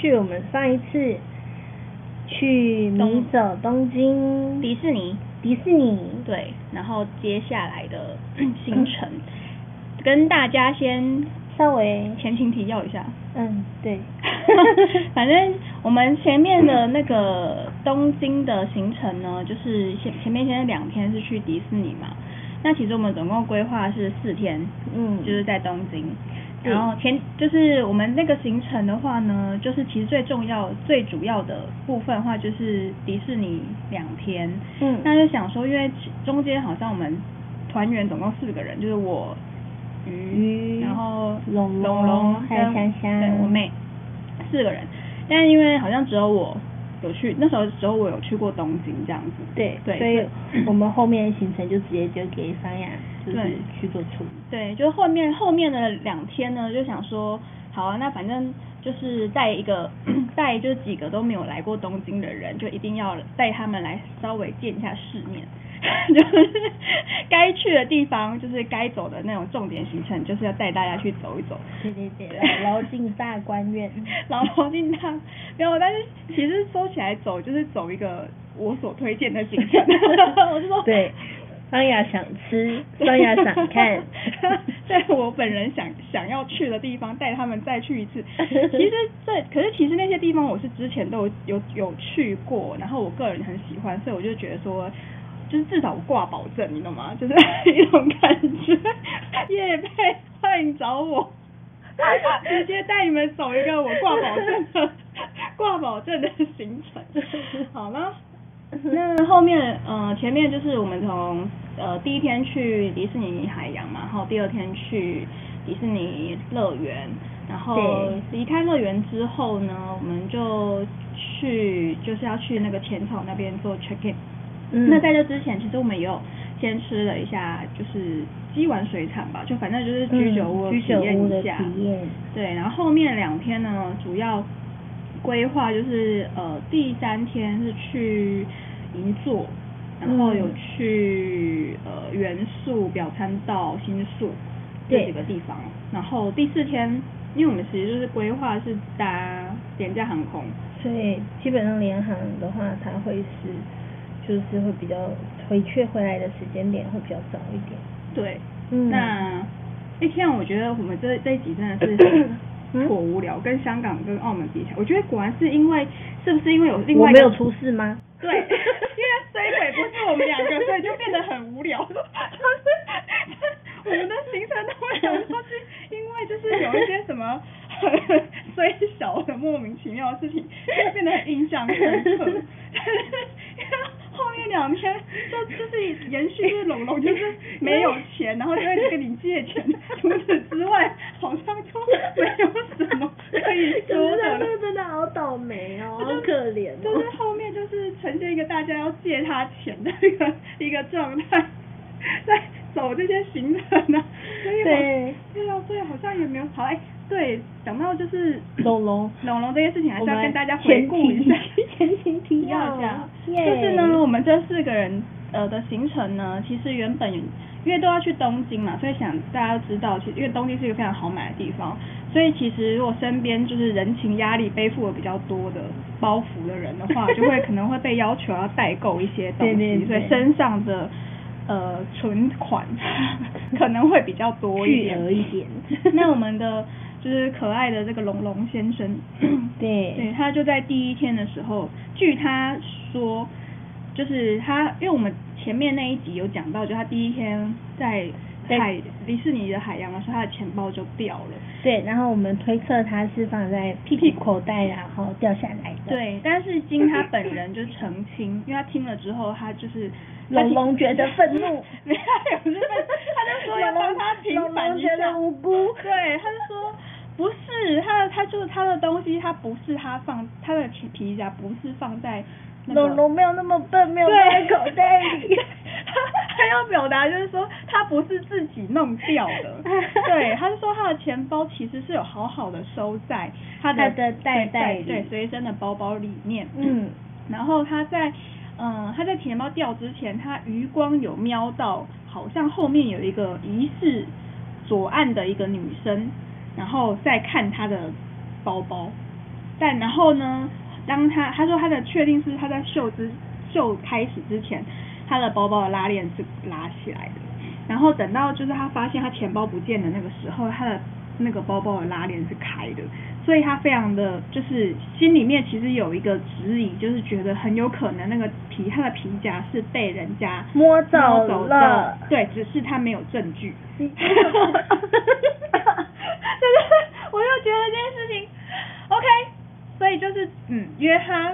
们来延续我们上一次去迷走东京迪士尼，迪士尼。对，然后接下来的 行程，跟大家先稍微前情提要一下。嗯，对。反正我们前面的那个东京的行程呢，就是前前面先两天是去迪士尼嘛。那其实我们总共规划是四天，嗯，就是在东京。对然后前就是我们那个行程的话呢，就是其实最重要、最主要的部分的话，就是迪士尼两天。嗯那就想说，因为中间好像我们团员总共四个人，就是我鱼，然后龙龙龙还有香香对我妹四个人。但因为好像只有我有去，那时候只有我有去过东京这样子。对对所以我们后面行程就直接就给桑雅，就是对去做处理。对，就是后面后面的两天呢，就想说，好啊，那反正就是带一个 带就是几个都没有来过东京的人，就一定要带他们来稍微见一下世面，就是该去的地方，就是该走的那种重点行程，就是要带大家去走一走。对对对，牢进大观苑。然后进大没有，但是其实说起来走就是走一个我所推荐的行程，我就说对，桑雅想吃，桑雅想看。在我本人想想要去的地方，带他们再去一次。其实这可是其实那些地方我是之前都有有有去过，然后我个人很喜欢，所以我就觉得说。就是至少我挂保证，你懂吗？就是一种感觉。叶佩，欢迎找我，直接带你们走一个我挂保证的挂保证的行程。好了，那后面呃前面就是我们从呃第一天去迪士尼海洋嘛，然后第二天去迪士尼乐园，然后离开乐园之后呢，我们就去就是要去那个浅草那边做 check in。嗯那在这之前，其实我们也有先吃了一下，就是鸡丸水产吧，就反正就是居酒屋嗯居体酒屋的验一下。体验对，然后后面两天呢，主要规划就是呃第三天是去银座，然后有嗯去呃元素、表参道、新宿这几个地方，然后第四天，因为我们其实就是规划是搭廉价航空，所以基本上联航的话，它会是就是会比较回去回来的时间点会比较早一点。对，嗯。那一天我觉得我们这这一集真的是嗯颇无聊，跟香港跟澳门比起来，我觉得果然是因为是不是因为有另外一个我没有出事吗？对，因为水鬼不是我们两个，所以就变得很无聊。就是我们的行程都会想说，是因为就是有一些什么很 虽小的莫名其妙的事情，就变得很印象深刻。但是因为后面两天就就是延续就是龙龙就是没有钱，然后就会跟你借钱，除此之外好像就没有什么可以可说的了是他这。个真的好倒霉哦，好可怜哦。就是后面就是呈现一个大家要借他钱的一个一个状态，在走这些行程呢、所以好对对啊，所以好像也没有好哎，对，讲到就是龙龙龙龙这件事情，还是要我们跟大家回顾一下，前情提要要一下，就耶是呢，我们这四个人呃的行程呢，其实原本因为都要去东京嘛，所以想大家都知道，其实因为东京是一个非常好买的地方，所以其实如果身边就是人情压力背负的比较多的包袱的人的话，就会可能会被要求要代购一些东西，对对对。所以身上的呃存款 可能会比较多一点。一点。那我们的就是可爱的这个龙龙先生，对。对他就在第一天的时候，据他说，就是他，因为我们前面那一集有讲到，就他第一天在海迪士尼的海洋的时候，他的钱包就掉了。对，然后我们推测他是放在屁屁口袋，然后掉下来的。对，但是经他本人就澄清，因为他听了之后，他就是龙龙觉得愤怒，没有，不是，他就说要帮他平反一下。龙龙觉得无辜。对，他就说不是，他他就是他的东西，他不是他放他的皮皮夹不是放在。龙龙没有那么笨，没有放在口袋里。他他要表达就是说，他不是自己弄掉的。对，他是说他的钱包其实是有好好的收在他的袋袋里，对，随身的包包里面。嗯。然后他在嗯他在钱包掉之前，他余光有瞄到，好像后面有一个疑似左岸的一个女生，然后在看他的包包。但然后呢？当他他说他的确定是他在秀之秀开始之前，他的包包的拉链是拉起来的，然后等到就是他发现他钱包不见的那个时候，他的那个包包的拉链是开的，所以他非常的就是心里面其实有一个质疑，就是觉得很有可能那个皮他的皮夹是被人家摸走了，对，只是他没有证据。就是我又觉得这件事情，OK。所以就是嗯，约他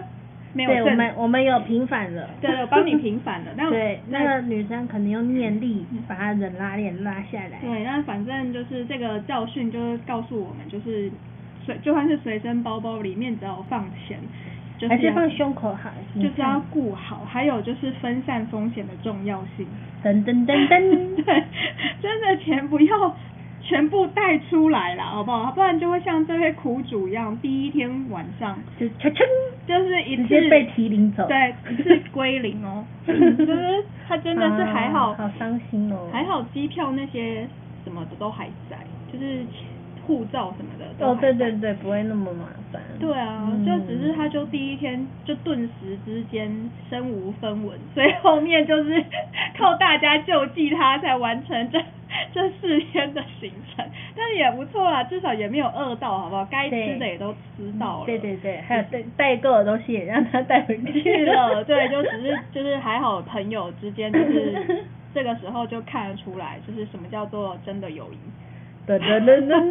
没有对，我们我们有平反了。对，我帮你平反了。那对，那个女生可能用念力把她的拉链拉下来。对，那反正就是这个教训，就是告诉我们，就是随就算是随身包包里面只要放钱，还是放胸口好，就是要顾好。还有就是分散风险的重要性。噔噔噔噔。对，真的钱不要。全部带出来了，好不好？不然就会像这位苦主一样，第一天晚上就就是一次被提领走，对，一次归零哦。就是他真的是还好，好伤心哦。还好机票那些什么的都还在，就是护照什么的。哦，对对对，不会那么麻烦。对啊，就只是他就第一天就顿时之间身无分文，所以后面就是靠大家救济他才完成这。这四天的行程，但也不错啦，至少也没有饿到，好不好？该吃的也都吃到了。对对对，还有带带够的东西也让他带回去了。对，就只是就是还好，朋友之间就是 这个时候就看得出来，就是什么叫做真的友谊。噔噔噔噔，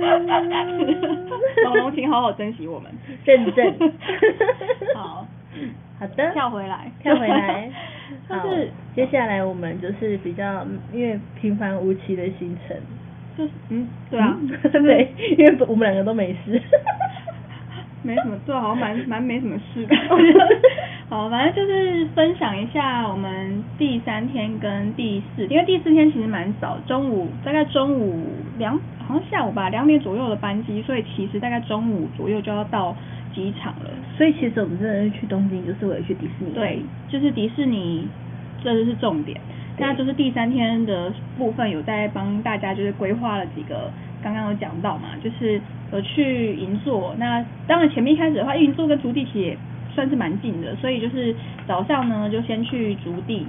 龙龙，请好好珍惜我们。认真。好。好的，跳回来，跳回来。就是接下来我们就是比较因为平凡无奇的行程，就是嗯，对啊，对，因为我们两个都没事，没什么，对，好像蛮蛮没什么事的。好，反正就是分享一下我们第三天跟第四，因为第四天其实蛮早，中午大概中午两，好像下午吧，两点左右的班机，所以其实大概中午左右就要到。机场了，所以其实我们真的是去东京，就是为了去迪士尼。对，就是迪士尼，这就是重点。那就是第三天的部分有在帮大家就是规划了几个，刚刚有讲到嘛，就是有去银座。那当然前面一开始的话，银座跟竹地也算是蛮近的，所以就是早上呢就先去竹地。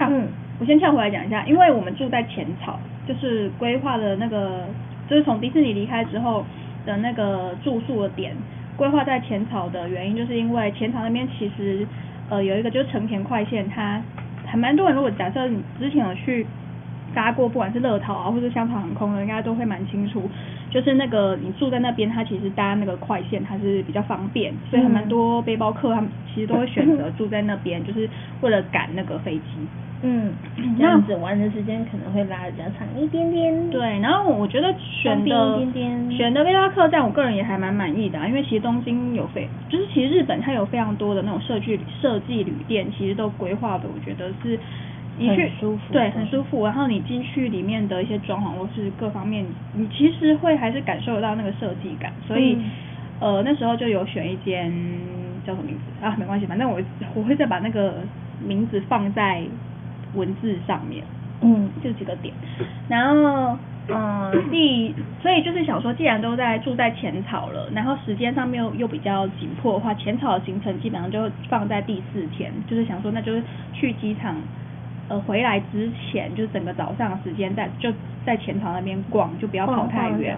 嗯，我先跳回来讲一下，因为我们住在浅草，就是规划的那个，就是从迪士尼离开之后的那个住宿的点。规划在浅草的原因，就是因为浅草那边其实呃有一个就是成田快线，它还蛮多人。如果假设你之前有去搭过，不管是乐桃啊或者香草航空的，应该都会蛮清楚。就是那个你住在那边，它其实搭那个快线它是比较方便，所以还蛮多背包客他们其实都会选择住在那边，就是为了赶那个飞机。嗯，这样子玩的时间可能会拉的比较长一点点。对，然后我觉得选的选的背包客栈，我个人也还蛮满意的，啊因为其实东京有非，就是其实日本它有非常多的那种设计设计旅店，其实都规划的，我觉得是你去舒服，对，很舒服。然后你进去里面的一些装潢或是各方面，你其实会还是感受得到那个设计感。所以呃那时候就有选一间叫什么名字啊？没关系，反正我我会再把那个名字放在。文字上面，嗯，就几个点，然后，嗯，第，所以就是想说，既然都在住在浅草了，然后时间上面又又比较紧迫的话，浅草的行程基本上就放在第四天，就是想说，那就是去机场，呃，回来之前，就是整个早上时间在就在前塘那边逛，就不要跑太远，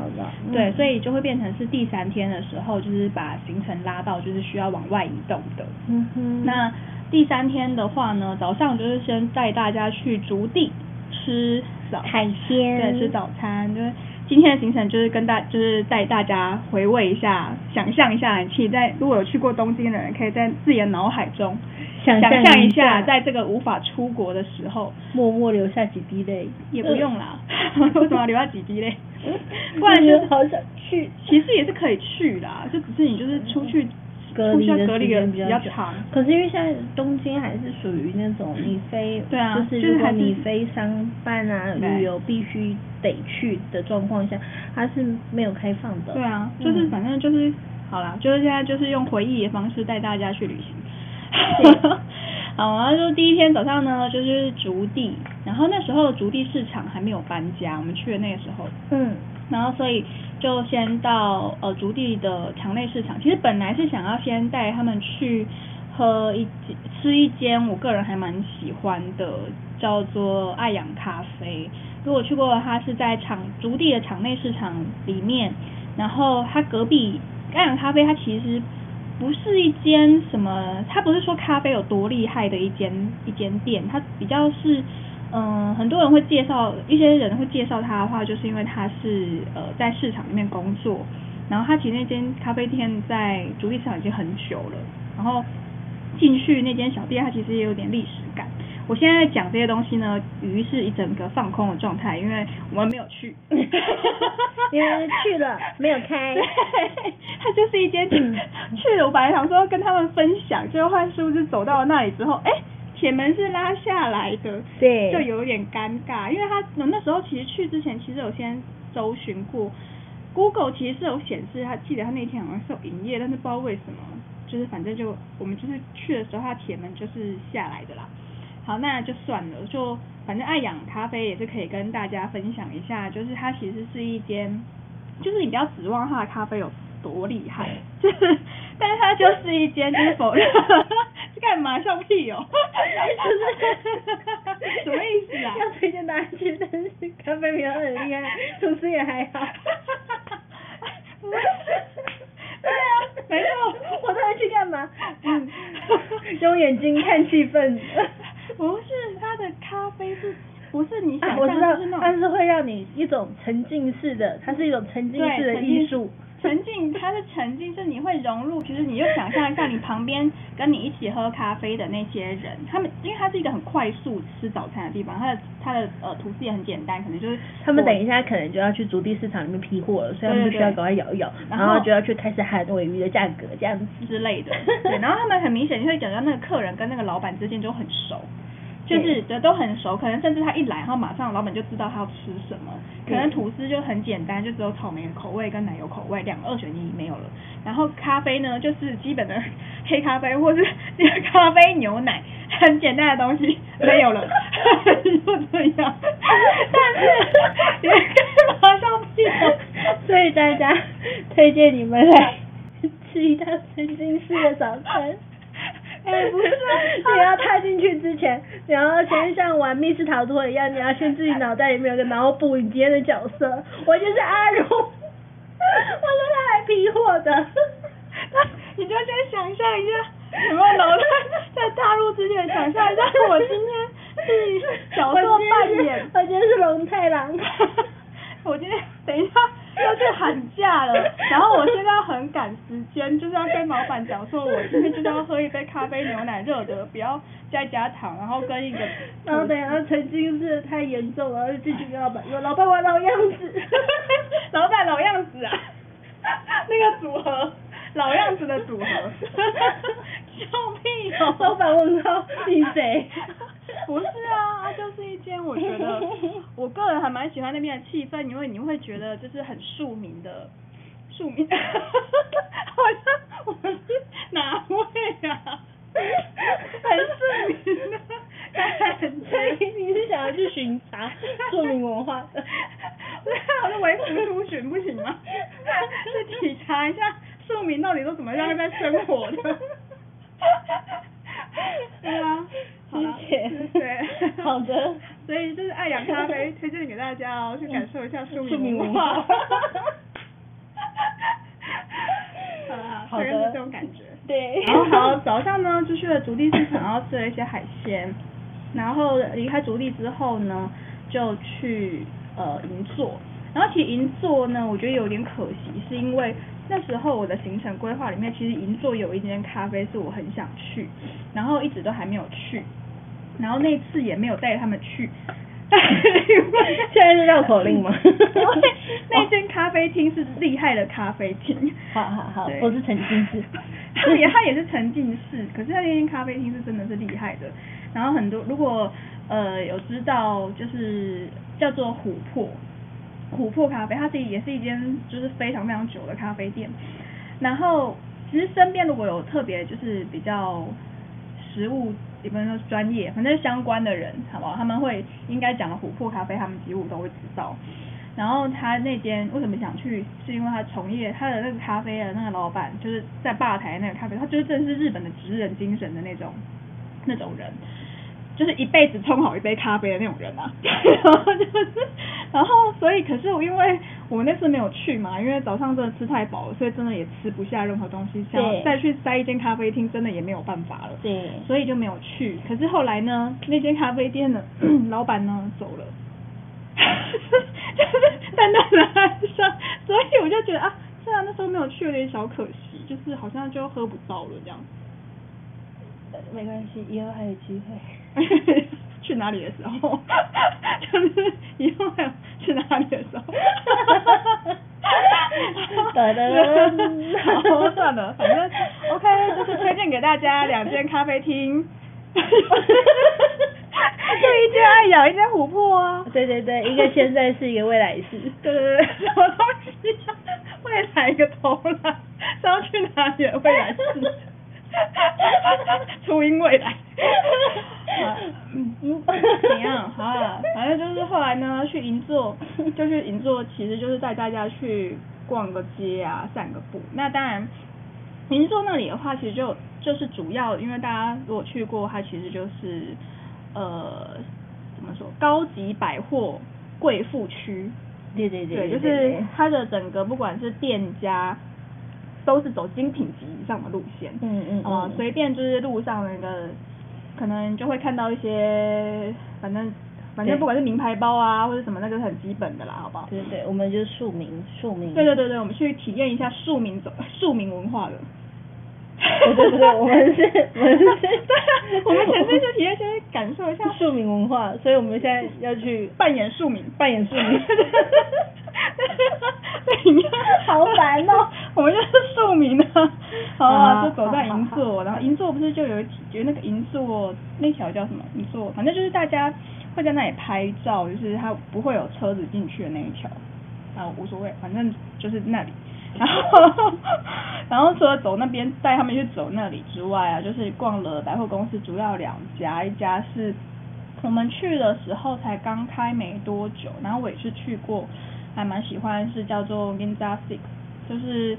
对，所以就会变成是第三天的时候，就是把行程拉到就是需要往外移动的，嗯哼，那。第三天的话呢，早上就是先带大家去竹地吃早，海鲜，对，吃早餐。就是今天的行程就是跟大，就是带大家回味一下，想象一下，其实在如果有去过东京的人，可以在自己的脑海中想象一象下，在这个无法出国的时候，默默流下几滴泪，也不用啦，为什么要流下几滴泪？不然就是好想去，其实也是可以去啦，就只是你就是出去。隔离的时间比较长，可是因为现在东京还是属于那种你非，对啊，就是如果你非商办啊旅游必须得去的状况下，它是没有开放的。对啊，就是反正就是好啦，就是现在就是用回忆的方式带大家去旅行。好，然后就第一天早上呢，就是竹地，然后那时候竹地市场还没有搬家，我们去的那个时候，嗯，然后所以。就先到呃竹地的场内市场，其实本来是想要先带他们去喝一吃一间我个人还蛮喜欢的，叫做爱养咖啡。如果去过，它是在场竹地的场内市场里面，然后它隔壁爱养咖啡，它其实不是一间什么，它不是说咖啡有多厉害的一间一间店，它比较是。嗯，很多人会介绍，一些人会介绍他的话，就是因为他是呃在市场里面工作，然后他其实那间咖啡店在主力市场已经很久了，然后进去那间小店，它其实也有点历史感。我现在讲这些东西呢，于是一整个放空的状态，因为我们没有去，因为去了没有开，对它就是一间 去了，我本来想说跟他们分享，结果换是走到了那里之后，哎。铁门是拉下来的，对，就有点尴尬，因为他那时候其实去之前其实有先搜寻过，Google 其实是有显示他记得他那天好像是有营业，但是不知道为什么，就是反正就我们就是去的时候，他铁门就是下来的啦。好，那就算了，就反正爱养咖啡也是可以跟大家分享一下，就是它其实是一间，就是你不要指望它的咖啡有多厉害，就是，但是它就是一间就是否认。干嘛笑屁哦？什么意思啊？要推荐大家去，但是咖啡没有很厉害，厨师也还好。对啊，没错，我在去干嘛？嗯，用眼睛看气氛。不是，它的咖啡是，不是你想象是那种，但是会让你一种沉浸式的，它是一种沉浸式的艺术。沉浸，它是沉浸，是你会融入。其实你就想象一下，你旁边跟你一起喝咖啡的那些人，他们因为它是一个很快速吃早餐的地方，它的它的呃图示也很简单，可能就是他们等一下可能就要去竹地市场里面批货了，所以他们就需要赶快摇一摇，然后就要去开始喊尾鱼的价格这样子之类的。对，然后他们很明显就会讲到那个客人跟那个老板之间就很熟。就是的都很熟，可能甚至他一来，然后马上老板就知道他要吃什么。可能吐司就很简单，就只有草莓口味跟奶油口味，两个二选一没有了。然后咖啡呢，就是基本的黑咖啡或是咖啡牛奶，很简单的东西没有了，就这样。但是也马上变，所以大家推荐你们来吃一趟沉浸式的早餐。哎，不是，你要踏进去之前，你要先像玩密室逃脱一样，你要先自己脑袋里面有个脑补你今天的角色。我就是阿如，我说他来批货的。你就先想象一下，有没有脑袋在踏入之前想象一下，我今天是角色扮演，我今天是龙太郎。我今天等一下。要去喊价了，然后我现在很赶时间，就是要跟老板讲说，我今天就是要喝一杯咖啡牛奶热的，不要再加糖，然后跟一个，然后等下曾经是太严重了，就继续跟老板说，老板我老样子，老板老样子啊，那个组合，老样子的组合，笑屁哦，老板问号，你谁？不是啊，它就是一间我觉得，我个人还蛮喜欢那边的气氛，因为你会觉得就是很庶民的，庶民，好像我们是哪位啊？很庶民的，所以你是想要去巡查庶民文化的？对啊，我是为服出巡不行吗？去体察一下庶民到底都怎么样在生活的？对啊。谢谢，对，好的，所以就是爱养咖啡 推荐给大家哦，去感受一下庶民文化。好的，这种感觉。对。然后好，早上呢就去了竹地市场，然后吃了一些海鲜。然后离开竹地之后呢，就去呃银座。然后其实银座呢，我觉得有点可惜，是因为那时候我的行程规划里面，其实银座有一间咖啡是我很想去，然后一直都还没有去，然后那次也没有带他们去。现在是绕口令吗？那间咖啡厅是厉害的咖啡厅。好好好，对不是沉浸式。它也它也是沉浸式，可是它那间咖啡厅是真的是厉害的。然后很多如果呃有知道就是叫做琥珀琥珀咖啡，它是也是一间就是非常非常久的咖啡店。然后其实身边如果有特别就是比较食物也不能说专业，反正相关的人，好不好？他们会应该讲的琥珀咖啡，他们几乎都会知道。然后他那间为什么想去，是因为他从业他的那个咖啡的那个老板，就是在吧台那个咖啡，他就是真的是日本的职人精神的那种 那种人，就是一辈子冲好一杯咖啡的那种人啊。然 后就是，然后所以可是我因为我那次没有去嘛，因为早上真的吃太饱了，所以真的也吃不下任何东西，想要再去塞一间咖啡厅，真的也没有办法了。对所以就没有去。可是后来呢，那间咖啡店的 老板呢走了，就是淡淡的哀伤，所以我就觉得啊，虽然那时候没有去，有点小可惜，就是好像就喝不到了这样。呃没关系，以后还有机会。去哪里的时候，就是以后还有去哪里的时候。好，算了，反正 OK，就是推荐给大家两间咖啡厅。就一间爱咬，一间琥珀啊。对对对，一个现在是一个未来式。对对对，什么东西、啊？未来一个头了，是要去哪里未来式？初音未来。啊嗯嗯，怎样？好啊，反正就是后来呢，去银座，就去银座，其实就是带大家去逛个街啊，散个步。那当然，银座那里的话，其实就就是主要，因为大家如果去过，它其实就是呃怎么说，高级百货贵妇区。对对对对，就是它的整个不管是店家，都是走精品级以上的路线。嗯嗯呃嗯，随便就是路上那个，可能就会看到一些，反正反正不管是名牌包啊或者什么，那个是很基本的啦，好不好？对对对，我们就是庶民庶民。对对对对，我们去体验一下庶民走庶民文化的。不对不对，我们是 我们是对，我们纯粹是体验，先感受一下庶民文化，所以我们现在要去扮演庶民，扮演庶民。好烦哦 我们就是庶民啊，好啊，就走在银座，然后银座不是就有一觉得那个银座那条叫什么银座，反正就是大家会在那里拍照，就是它不会有车子进去的那一条，啊无所谓，反正就是那里。然后，然后除了走那边带他们去走那里之外啊，就是逛了百货公司，主要两家，一家是我们去的时候才刚开没多久，然后我也是去过，还蛮喜欢，是叫做 Ginza Six，就是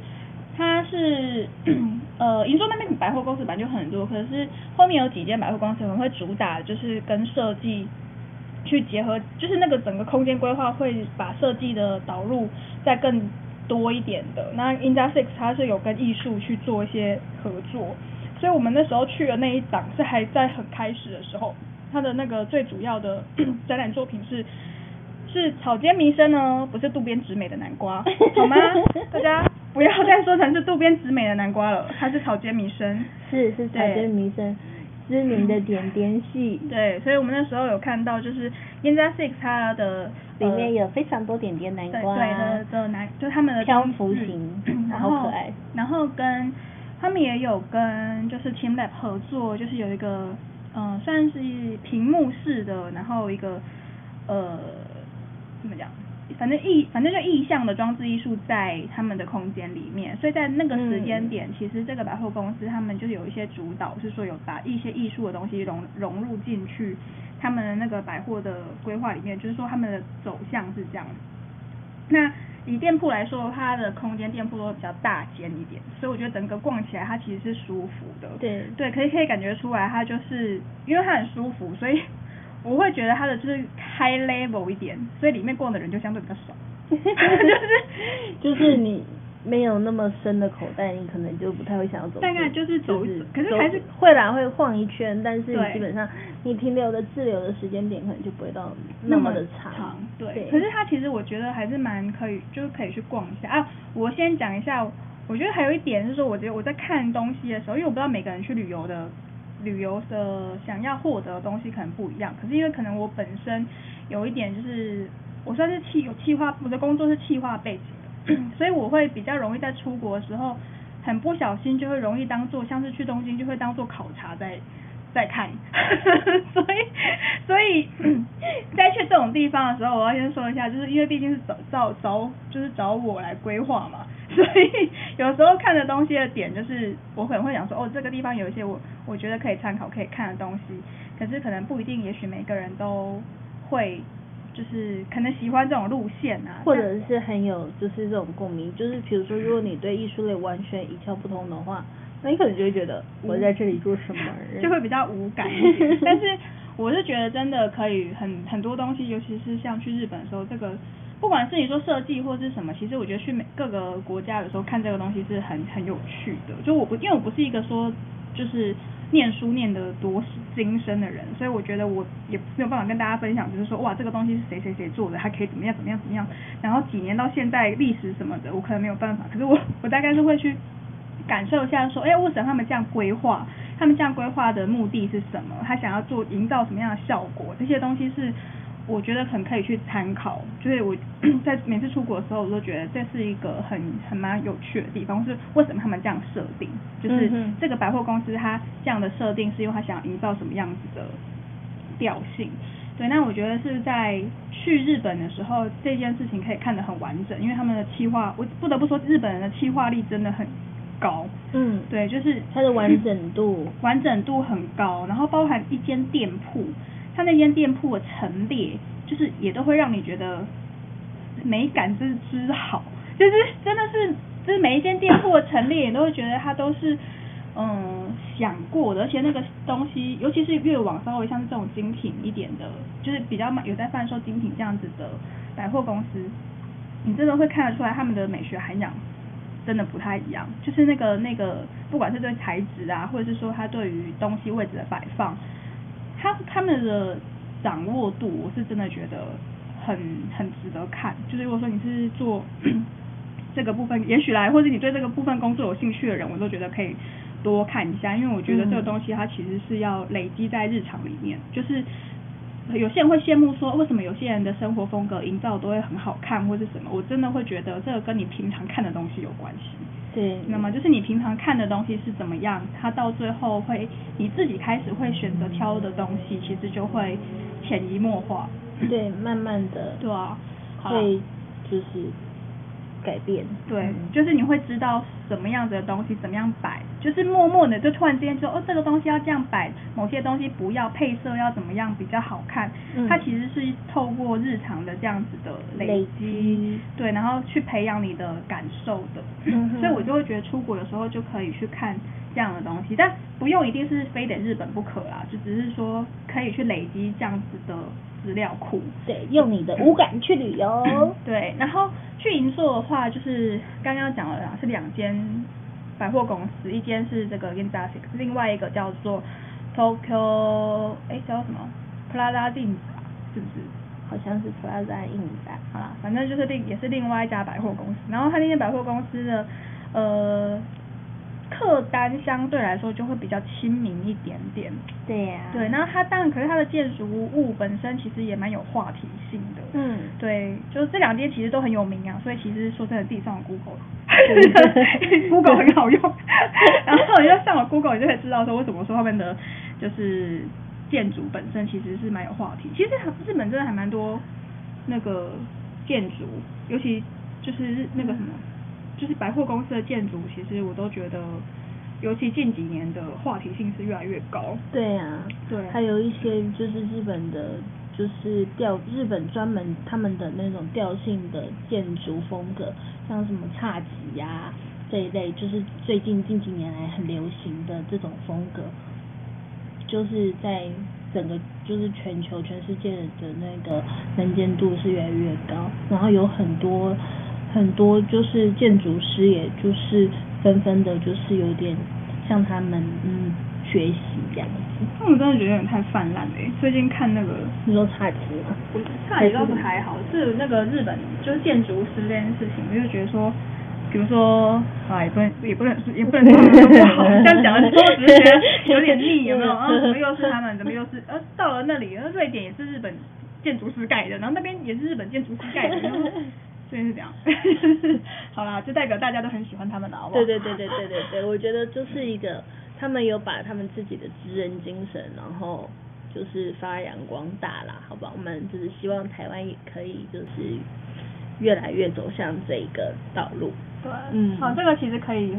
它是 呃银座那边百货公司本来就很多，可是后面有几间百货公司可能会主打就是跟设计去结合，就是那个整个空间规划会把设计的导入再更多一点的。那 Inja Six 它是有跟艺术去做一些合作，所以我们那时候去的那一档是还在很开始的时候，它的那个最主要的 展览作品是是草间弥生呢，不是渡边直美的南瓜，好吗？大家不要再说成是渡边直美的南瓜了，它是草间弥生。是是草间弥生知名的点点系，对，所以我们那时候有看到，就是 Inza Six 它的里面呃有非常多点点南对瓜，对的的南，就是他们的漂浮型然后好可爱然后跟他们也有跟就是 Team Lab 合作，就是有一个嗯、呃算是屏幕式的，然后一个呃怎么讲？反正意反正就意向的装置艺术在他们的空间里面，所以在那个时间嗯点，其实这个百货公司他们就有一些主导，是说有把一些艺术的东西融融入进去他们的那个百货的规划里面，就是说他们的走向是这样。那以店铺来说，它的空间店铺都比较大间一点，所以我觉得整个逛起来它其实是舒服的。对对，可以可以感觉出来，它就是因为它很舒服，所以我会觉得它的就是 high level 一点，所以里面逛的人就相对比较少。就是就是你没有那么深的口袋，你可能就不太会想要走。大概就是走就是可是还是会啦，会晃一圈，但是你基本上你停留的滞留的时间点可能就不会到那么的长。对，可是它其实我觉得还是蛮可以，就是可以去逛一下啊。我先讲一下，我觉得还有一点是说，我觉得我在看东西的时候，因为我不知道每个人去旅游的旅游的想要获得的东西可能不一样，可是因为可能我本身有一点就是我算是气有气化，我的工作是气化背景的，所以我会比较容易在出国的时候，很不小心就会容易当做像是去东京就会当做考察在再看，所以所以 在去这种地方的时候，我要先说一下，就是因为毕竟是找找找就是找我来规划嘛，所以有时候看的东西的点就是我可能会想说，哦，这个地方有一些我我觉得可以参考可以看的东西，可是可能不一定，也许每个人都会就是可能喜欢这种路线啊，或者是很有就是这种共鸣，就是比如说，如果你对艺术类完全一窍不通的话，那你可能就会觉得我在这里做什么，就会比较无感一点。但是我是觉得真的可以很很多东西，尤其是像去日本的时候，这个不管是你说设计或是什么，其实我觉得去每各个国家有时候看这个东西是很很有趣的。就我不因为我不是一个说就是念书念得多精深的人，所以我觉得我也没有办法跟大家分享，就是说哇这个东西是谁谁谁做的，还可以怎么样怎么样怎么样，然后几年到现在历史什么的，我可能没有办法。可是我我大概是会去。感受一下，说，哎，为什么他们这样规划？他们这样规划的目的是什么？他想要做营造什么样的效果？这些东西是我觉得很可以去参考。就是我 在每次出国的时候，我都觉得这是一个很很蛮有趣的地方。是为什么他们这样设定？就是这个百货公司它这样的设定，是因为他想要营造什么样子的调性？对，那我觉得是在去日本的时候，这件事情可以看得很完整，因为他们的企划，我不得不说，日本人的企划力真的很。高，嗯，对，就是它的完整度，完整度很高，然后包含一间店铺，它那间店铺的陈列，就是也都会让你觉得美感之之好，就是真的是，就是每一间店铺的陈列，也都会觉得它都是嗯想过的，而且那个东西，尤其是越往稍微像是这种精品一点的，就是比较有在贩售精品这样子的百货公司，你真的会看得出来他们的美学涵养。真的不太一样，就是那个那个，不管是对材质啊，或者是说他对于东西位置的摆放，他他们的掌握度，我是真的觉得很很值得看。就是如果说你是做 这个部分，也许来，或者你对这个部分工作有兴趣的人，我都觉得可以多看一下，因为我觉得这个东西它其实是要累积在日常里面，就是。有些人会羡慕说，为什么有些人的生活风格营造都会很好看，或是什么？我真的会觉得这个跟你平常看的东西有关系。对。那么就是你平常看的东西是怎么样，它到最后会你自己开始会选择挑的东西，其实就会潜移默化。对，慢慢的。对啊。会就是。改变，对，就是你会知道什么样子的东西怎么样摆，就是默默的就突然之间说，哦，这个东西要这样摆，某些东西不要配色要怎么样比较好看，它其实是透过日常的这样子的累积，对，然后去培养你的感受的，所以我就会觉得出国的时候就可以去看这样的东西，但不用一定是非得日本不可啦，就只是说可以去累积这样子的。资料库，对，用你的五感去旅游。对，然后去银座的话，就是刚刚讲了啦是两间百货公司，一间是这个 i n d a s i 另外一个叫做 Tokyo，哎叫什么 Plaza i n 是不是？好像是 Plaza i n 好啦，反正就是另也是另外一家百货公司。然后它那间百货公司的呃。客单相对来说就会比较亲民一点点。对呀。对，然后它当然，可是它的建筑物本身其实也蛮有话题性的。嗯。对，就是这两间其实都很有名啊，所以其实说真的，地上 Google，Google 很好用。然后你就上了 Google，你就可以知道说为什么说他们的就是建筑本身其实是蛮有话题。其实日本真的还蛮多那个建筑，尤其就是那个什么。就是百货公司的建筑，其实我都觉得，尤其近几年的话题性是越来越高。对呀，对，还有一些就是日本的，就是调日本专门他们的那种调性的建筑风格，像什么侘寂呀这一类，就是最近近几年来很流行的这种风格，就是在整个就是全球全世界的那个能见度是越来越高，然后有很多。很多就是建筑师，也就是纷纷的，就是有点向他们嗯学习这样子。他们真的觉得有点太泛滥了耶。最近看那个，你说差值吗？不是差点倒是还好，是那个日本就是建筑师这件事情，我就觉得说，比如说啊，也不能也不能也不能说不好，这样讲的时候只是觉得有点腻，有没有？啊，怎么又是他们？怎么又是？呃，到了那里，呃，瑞典也是日本建筑师盖的，然后那边也是日本建筑师盖的，然后所以是这样。好啦，就代表大家都很喜欢他们了，好不好？对对对对对对对，我觉得就是一个，他们有把他们自己的职人精神，然后就是发扬光大啦，好不好？我们就是希望台湾也可以就是越来越走向这一个道路。对，嗯好，这个其实可以，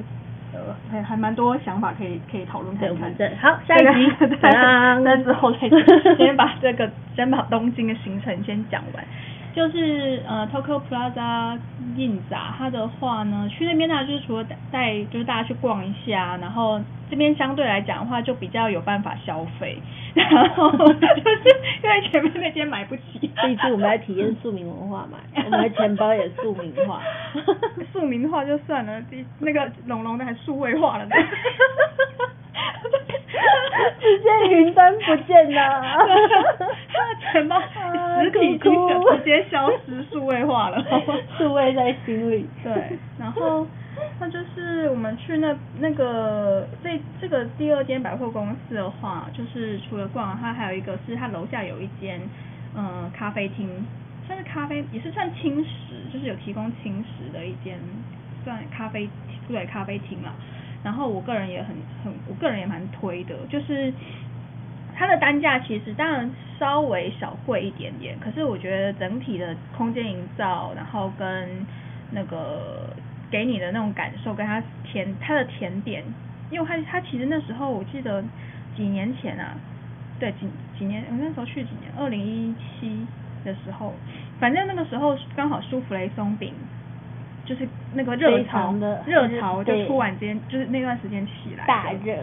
呃，还还蛮多想法可以可以讨论对，我看们。这好下一集，对当那之后再先把这个先把东京的行程先讲完。就是呃，Tokyo Plaza Ginza，它的话呢，去那边呢，就是除了带带就是大家去逛一下，然后这边相对来讲的话，就比较有办法消费，然后就是因为前面那间买不起，这一次我们来体验庶民文化嘛，我们的钱包也庶民化。庶民化就算了，第那个龙龙的还数位化了呢。直接云端不见了他的钱包啊实体哭哭金额直接消失，数位化了。数位在心里。对，然后那就是我们去那那个这这个第二间百货公司的话，就是除了逛，它还有一个是它楼下有一间嗯、呃咖啡厅，算是咖啡也是算轻食，就是有提供轻食的一间算咖啡对咖啡厅啦。然后我个人也很很，我个人也蛮推的，就是它的单价其实当然稍微小贵一点点，可是我觉得整体的空间营造，然后跟那个给你的那种感受，跟它甜它的甜点，因为它它其实那时候我记得几年前啊，对几几年我那时候去几年，二零一七的时候，反正那个时候刚好舒芙蕾松饼。就是那个热潮的，热潮就突然间就是那段时间起来的大热。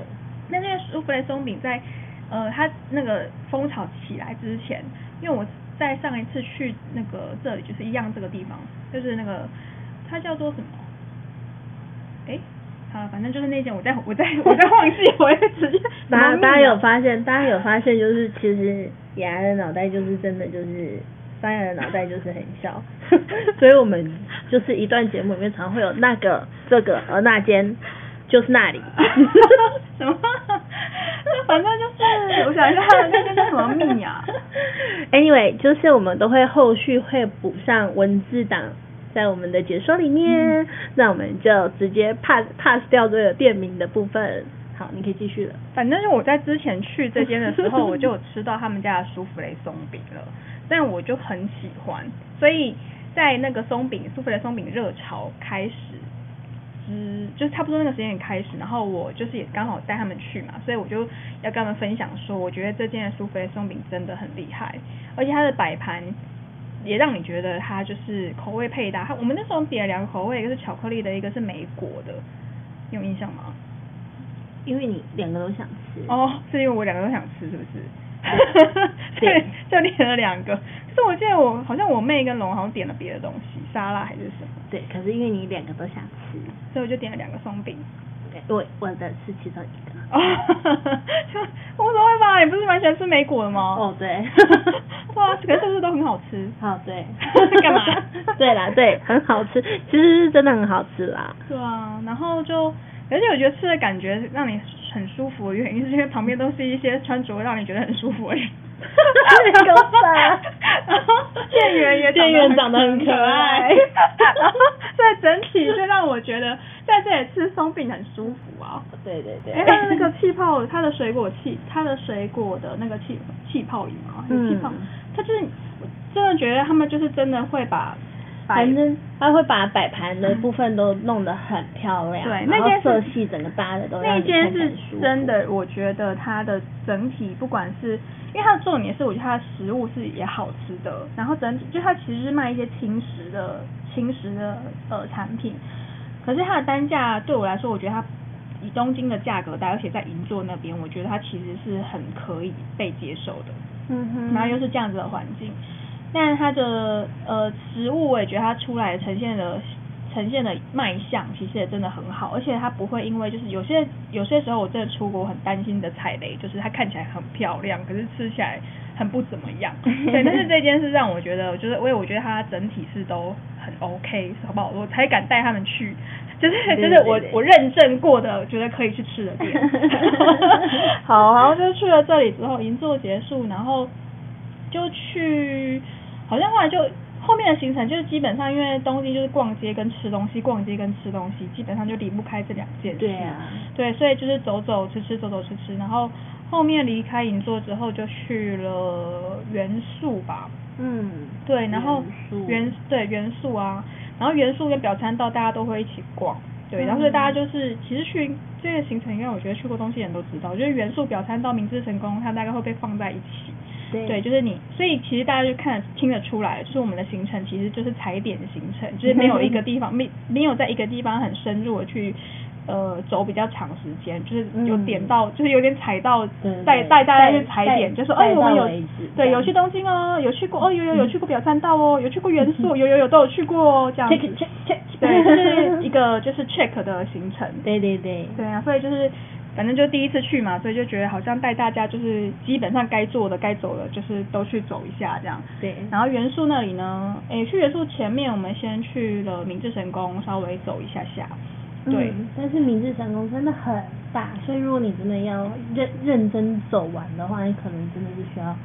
那那个舒芙蕾松饼在呃它那个风潮起来之前，因为我在上一次去那个这里就是一样这个地方，就是那个它叫做什么？诶，好，反正就是那件，我在我在我在忘记，我会直接大家大家有发现，大家有发现，就是其实雅的脑袋就是真的就是三人的脑袋就是很小，所以我们就是一段节目里面常会有那个这个而那间就是那里。什么？反正就是我想一下，那间叫什么蜜啊？Anyway，就是我们都会后续会补上文字档在我们的解说里面，嗯那我们就直接 pass pass 掉这个店名的部分。好，你可以继续了。反正就我在之前去这间的时候，我就有吃到他们家的舒芙蕾松饼了，但我就很喜欢，所以在那个松饼苏菲的松饼热潮开始之，就是差不多那个时间点开始，然后我就是也刚好带他们去嘛，所以我就要跟他们分享说，我觉得这间的舒芙蕾松饼真的很厉害，而且它的摆盘。也让你觉得它就是口味配搭，它我们那时候点了两个口味，一个是巧克力的，一个是莓果的，你有印象吗？因为你两个都想吃。哦，是因为我两个都想吃，是不是？对，就点了两个。可是我记得我好像我妹跟龙好像点了别的东西，沙拉还是什么，对，可是因为你两个都想吃，所以我就点了两个松饼。对，我我的是其中一个。哦，就无所谓吧，你不是蛮喜欢吃莓果的吗？哦，对。对啊，可是是不是都很好吃？好，对。干嘛 对啦，对，很好吃，其实是真的很好吃啦。对啊，然后就，而且我觉得吃的感觉让你很舒服的原因，是因为旁边都是一些穿着让你觉得很舒服的人。够傻然后店员也店员长得很可爱然后 所以整体就让我觉得在这里吃松饼很舒服啊。对对对。哎，它的那个气泡，它的水果气，它的水果的那个气气泡饮嘛，还是气泡，嗯它就是我真的觉得他们就是真的会把摆反正他会把摆盘的部分都弄得很漂亮，对那间是色系整个搭的都让那间是真的，我觉得它的整体不管是，因为它的重点是，我觉得它的食物是也好吃的，然后整体就它其实是卖一些轻食的轻食的呃产品，可是它的单价对我来说，我觉得它以东京的价格带，而且在银座那边，我觉得它其实是很可以被接受的。嗯哼。然后又是这样子的环境，但它的呃食物，我也觉得它出来呈现的呈现的卖相其实也真的很好，而且它不会因为就是有些有些时候我真的出国很担心的踩雷，就是它看起来很漂亮，可是吃起来很不怎么样。对，但是这件事让我觉得，就是因为我觉得它整体是都很 OK，好不好？我才敢带他们去，就是就是我我认证过的，觉得可以去吃的店。好，然后就去了这里之后，银座结束，然后就去，好像后来就。后面的行程就是基本上，因为东京就是逛街跟吃东西，逛街跟吃东西，基本上就离不开这两件事。对啊。对，所以就是走走吃吃，走走吃吃，然后后面离开银座之后，就去了元素吧。嗯。对，然后元对元素啊，然后元素跟表参道大家都会一起逛，对，然后所以大家就是其实去这个行程，因为我觉得去过东西人都知道，就是元素、表参道、明治神宫，它大概会被放在一起。对，就是你，所以其实大家就看听得出来，就是我们的行程其实就是踩点行程，就是没有一个地方没没有在一个地方很深入的去呃走比较长时间，就是有点到，就是有点踩到带带大家去踩点，就说哎我们有对有去东京哦，有去过哦有有有去过表参道哦，有去过元素，有有有都有去过哦这样子，对，就是一个就是 check 的行程，对对对，对啊，所以就是。反正就第一次去嘛，所以就觉得好像带大家就是基本上该做的、该走的，就是都去走一下这样。对。然后元素那里呢，诶，去元素前面我们先去了明治神宫，稍微走一下下。对。但是明治神宫真的很大，所以如果你真的要认认真走完的话，你可能真的是需要，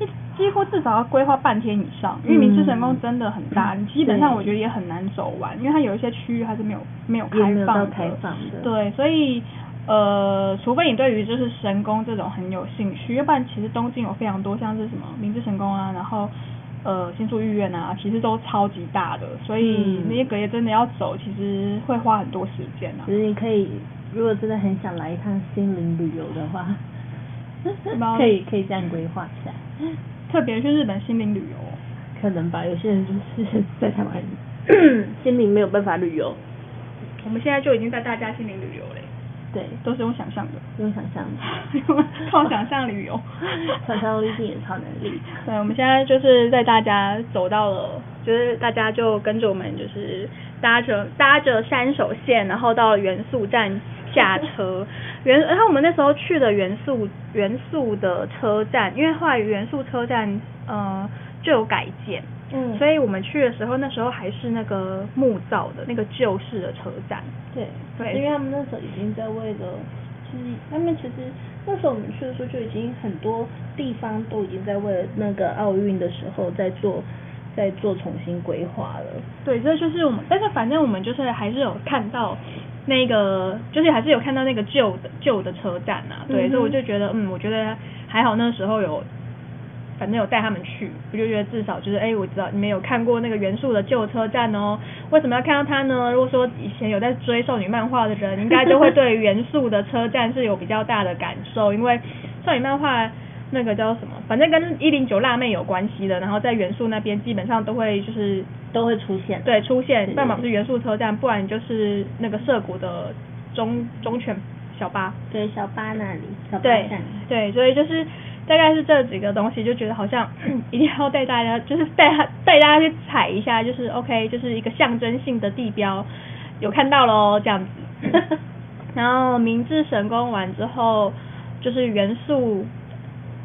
一几乎至少要规划半天以上，因为明治神宫真的很大，你基本上我觉得也很难走完，因为它有一些区域它是没有没有开放的。开放的。对，所以。呃，除非你对于就是神宫这种很有兴趣，要不然其实东京有非常多像是什么明治神宫啊，然后呃新宿御苑啊，其实都超级大的，所以那些隔夜真的要走，其实会花很多时间啊。其实你可以，如果真的很想来一趟心灵旅游的话，可以可以这样规划一下。特别去日本心灵旅游，可能吧，有些人就是在台湾 心灵没有办法旅游，我们现在就已经在大家心灵旅游了。对，都是用想象的，用想象的，靠想象旅游，想象力是演超能力。对，我们现在就是在大家走到了，就是大家就跟着我们，就是搭着搭着山手线，然后到元素站下车。元，然后我们那时候去的元素元素的车站，因为后来元素车站呃就有改建。嗯，所以我们去的时候，那时候还是那个木造的那个旧式的车站。对，对，因为他们那时候已经在为了，就是他们其实那时候我们去的时候就已经很多地方都已经在为了那个奥运的时候在做在做重新规划了。对，这就是我们，但是反正我们就是还是有看到那个，就是还是有看到那个旧的旧的车站啊。对，所以我就觉得，嗯，我觉得还好那时候有。反正有带他们去，我就觉得至少就是，哎，我知道你们有看过那个元素的旧车站哦。为什么要看到它呢？如果说以前有在追少女漫画的人，应该就会对元素的车站是有比较大的感受，因为少女漫画那个叫什么，反正跟一零九辣妹有关系的，然后在元素那边基本上都会就是都会出现，对，出现，要么是元素车站，不然就是那个涩谷的中中犬小巴，对，小巴那里，小巴站，对，所以就是。大概是这几个东西，就觉得好像 一定要带大家，就是带带大家去踩一下，就是 OK，就是一个象征性的地标，有看到喽这样子。然后明治神宫完之后，就是元素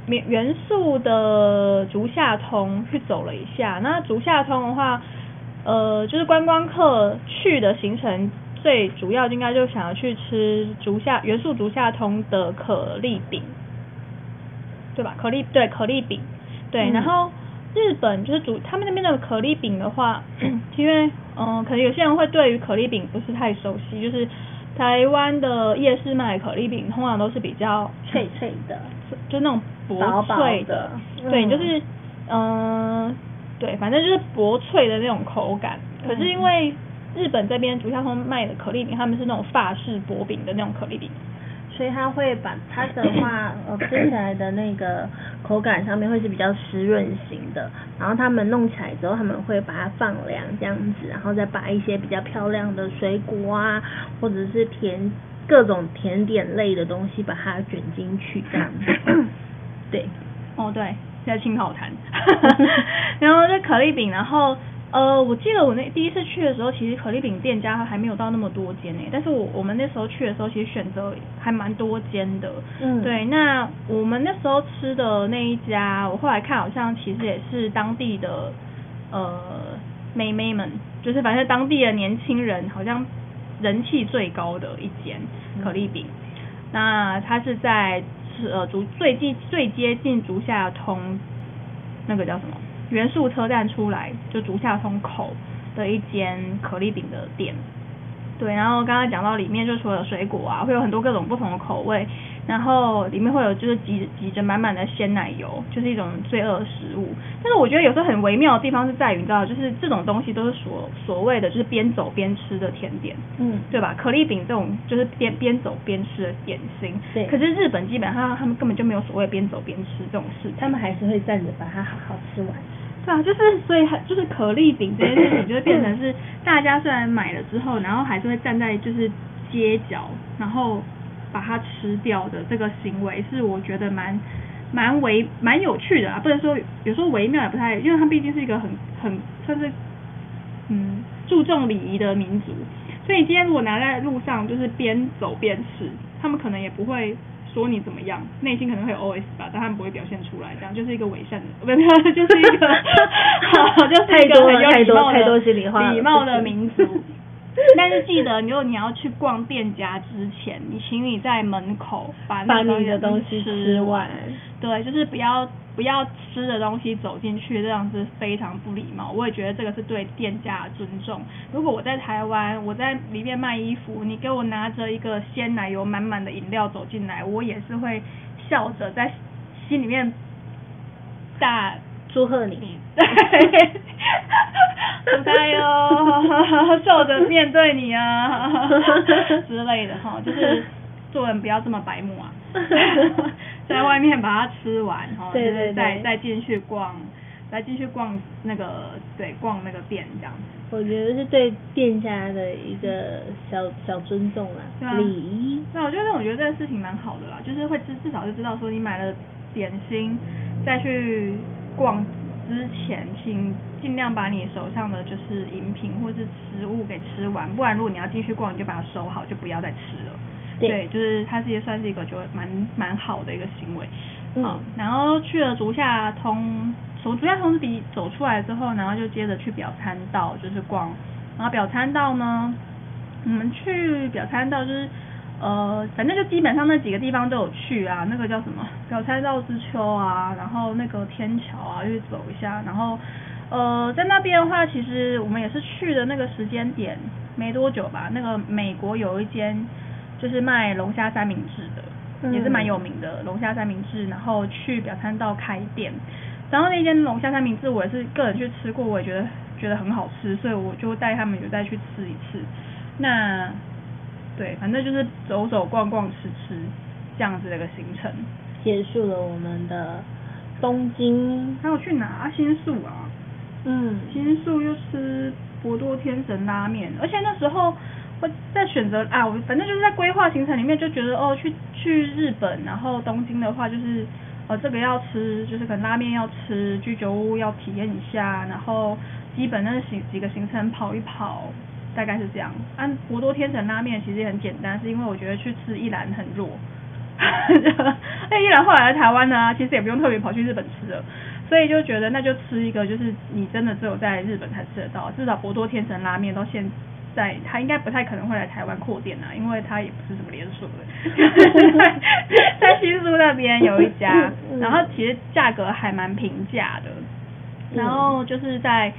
元元素的竹下通去走了一下。那竹下通的话，呃，就是观光客去的行程，最主要应该就想要去吃竹下元素竹下通的可丽饼。对吧？可丽对可丽饼，对，然后日本就是主他们那边的可丽饼的话，因为嗯，可能有些人会对于可丽饼不是太熟悉，就是台湾的夜市卖可丽饼通常都是比较脆脆的，就那种薄脆的，对，就是嗯，对，反正就是薄脆的那种口感。可是因为日本这边竹下通卖的可丽饼，他们是那种法式薄饼的那种可丽饼。所以它会把它的话，呃，吃起来的那个口感上面会是比较湿润型的。然后他们弄起来之后，他们会把它放凉这样子，然后再把一些比较漂亮的水果啊，或者是甜各种甜点类的东西把它卷进去这样子。对，哦对，在青草坛。然后这可丽饼，然后呃，我记得我那第一次去的时候，其实可丽饼店家还没有到那么多间呢。但是我我们那时候去的时候，其实选择还蛮多间的。嗯，对。那我们那时候吃的那一家，我后来看好像其实也是当地的呃妹妹们，就是反正当地的年轻人好像人气最高的一间可丽饼。那它是在呃竹最近最接近竹下通那个叫什么？元素车站出来就竹下通口的一间可丽饼的店，对，然后刚刚讲到里面就除了水果啊，会有很多各种不同的口味，然后里面会有就是挤挤着满满的鲜奶油，就是一种罪恶食物。但是我觉得有时候很微妙的地方是在于，你知道，就是这种东西都是所所谓的就是边走边吃的甜点，嗯，对吧？可丽饼这种就是边边走边吃的点心，对。可是日本基本上他们根本就没有所谓边走边吃这种事，他们还是会站着把它好好吃完。对啊，就是所以就是可丽饼这件事情，就会变成是大家虽然买了之后，然后还是会站在就是街角，然后把它吃掉的这个行为，是我觉得蛮蛮微蛮有趣的啊，不能说有时候微妙也不太，因为它毕竟是一个很很算是嗯注重礼仪的民族，所以今天如果拿在路上就是边走边吃，他们可能也不会。说你怎么样，内心可能会有 OS 吧，但他们不会表现出来，这样就是一个伪善的，不是，就是一个，好，就是一个很有礼貌的礼貌的民族。但是记得，如果你要去逛店家之前，你请你在门口把那个东西吃完。对，就是不要不要吃的东西走进去，这样是非常不礼貌。我也觉得这个是对店家的尊重。如果我在台湾，我在里面卖衣服，你给我拿着一个鲜奶油满满的饮料走进来，我也是会笑着在心里面大祝贺你。不该哟，笑着面对你啊 之类的哈，就是做人不要这么白目啊，在外面把它吃完 哈，就是再再进去逛，再继续逛那个对逛那个店这样子。我觉得是对店家的一个小小尊重啦，礼仪。那我觉得我觉得这个事情蛮好的啦，就是会至至少就知道说你买了点心再去逛。之前，请尽量把你手上的就是饮品或是食物给吃完，不然如果你要继续逛，你就把它收好，就不要再吃了。对，就是它是也算是一个就蛮蛮好的一个行为。嗯。然后去了竹下通，从竹下通是比走出来之后，然后就接着去表参道，就是逛。然后表参道呢，我们去表参道就是。呃，反正就基本上那几个地方都有去啊，那个叫什么表参道之丘啊，然后那个天桥啊，去走一下。然后呃，在那边的话，其实我们也是去的那个时间点没多久吧。那个美国有一间就是卖龙虾三明治的，也是蛮有名的龙虾三明治。然后去表参道开店，然后那间龙虾三明治我也是个人去吃过，我也觉得觉得很好吃，所以我就带他们有再去吃一次。那对，反正就是走走逛逛吃吃这样子的一个行程，结束了我们的东京。还有去哪？新宿啊。嗯。新宿又吃博多天神拉面，而且那时候会在选择啊，我反正就是在规划行程里面就觉得哦，去去日本，然后东京的话就是呃这个要吃，就是可能拉面要吃，居酒屋要体验一下，然后基本那行几个行程跑一跑。大概是这样，按博多天神拉面其实也很简单，是因为我觉得去吃一兰很弱。那一兰后来来台湾呢，其实也不用特别跑去日本吃了，所以就觉得那就吃一个，就是你真的只有在日本才吃得到，至少博多天神拉面到现在，他应该不太可能会来台湾扩店啊，因为他也不是什么连锁的。在新宿那边有一家，然后其实价格还蛮平价的，然后就是在。